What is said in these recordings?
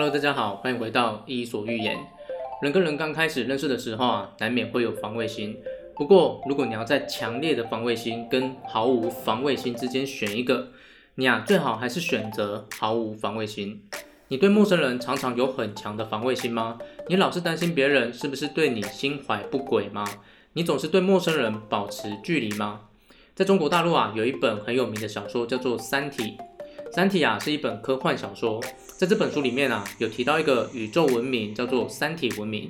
Hello，大家好，欢迎回到伊索寓言。人跟人刚开始认识的时候啊，难免会有防卫心。不过，如果你要在强烈的防卫心跟毫无防卫心之间选一个，你啊最好还是选择毫无防卫心。你对陌生人常常有很强的防卫心吗？你老是担心别人是不是对你心怀不轨吗？你总是对陌生人保持距离吗？在中国大陆啊，有一本很有名的小说叫做《三体》。《三体》啊是一本科幻小说，在这本书里面啊有提到一个宇宙文明叫做三体文明，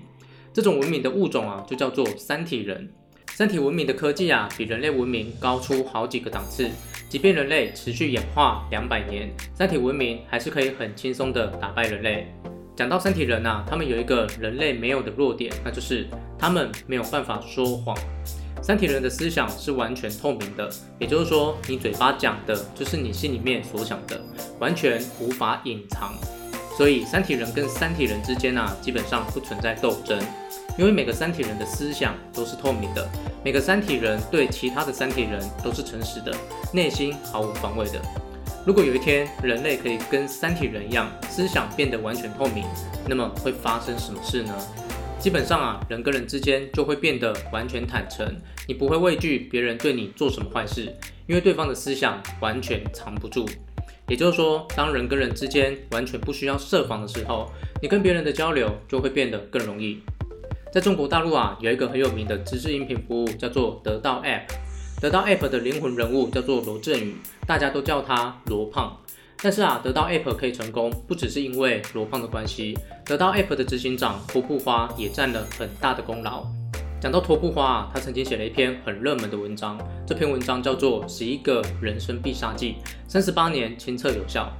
这种文明的物种啊就叫做三体人。三体文明的科技啊比人类文明高出好几个档次，即便人类持续演化两百年，三体文明还是可以很轻松的打败人类。讲到三体人啊，他们有一个人类没有的弱点，那就是他们没有办法说谎。三体人的思想是完全透明的，也就是说，你嘴巴讲的就是你心里面所想的，完全无法隐藏。所以，三体人跟三体人之间啊，基本上不存在斗争，因为每个三体人的思想都是透明的，每个三体人对其他的三体人都是诚实的，内心毫无防卫的。如果有一天人类可以跟三体人一样，思想变得完全透明，那么会发生什么事呢？基本上啊，人跟人之间就会变得完全坦诚，你不会畏惧别人对你做什么坏事，因为对方的思想完全藏不住。也就是说，当人跟人之间完全不需要设防的时候，你跟别人的交流就会变得更容易。在中国大陆啊，有一个很有名的自制音频服务叫做得到 App，得到 App 的灵魂人物叫做罗振宇，大家都叫他罗胖。但是啊，得到 App 可以成功，不只是因为罗胖的关系，得到 App 的执行长托布花也占了很大的功劳。讲到托布花啊，他曾经写了一篇很热门的文章，这篇文章叫做《十一个人生必杀技》，三十八年亲测有效。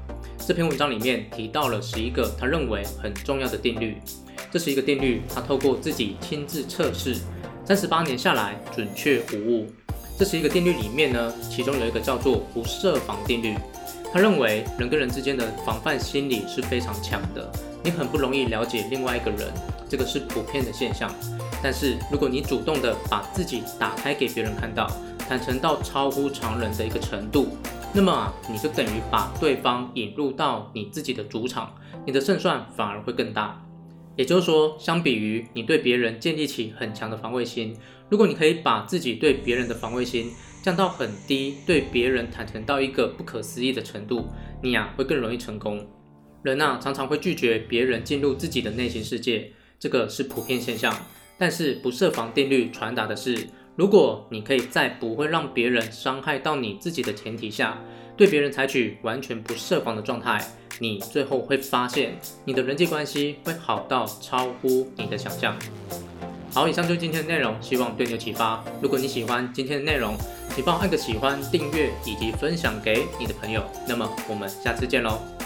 这篇文章里面提到了十一个他认为很重要的定律，这是一个定律，他透过自己亲自测试，三十八年下来准确无误。这是一个定律里面呢，其中有一个叫做不设防定律。他认为人跟人之间的防范心理是非常强的，你很不容易了解另外一个人，这个是普遍的现象。但是如果你主动的把自己打开给别人看到，坦诚到超乎常人的一个程度，那么啊，你就等于把对方引入到你自己的主场，你的胜算反而会更大。也就是说，相比于你对别人建立起很强的防卫心，如果你可以把自己对别人的防卫心，降到很低，对别人坦诚到一个不可思议的程度，你呀、啊、会更容易成功。人啊常常会拒绝别人进入自己的内心世界，这个是普遍现象。但是不设防定律传达的是，如果你可以在不会让别人伤害到你自己的前提下，对别人采取完全不设防的状态，你最后会发现你的人际关系会好到超乎你的想象。好，以上就是今天的内容，希望对你有启发。如果你喜欢今天的内容，请帮我按个喜欢、订阅以及分享给你的朋友。那么我们下次见喽。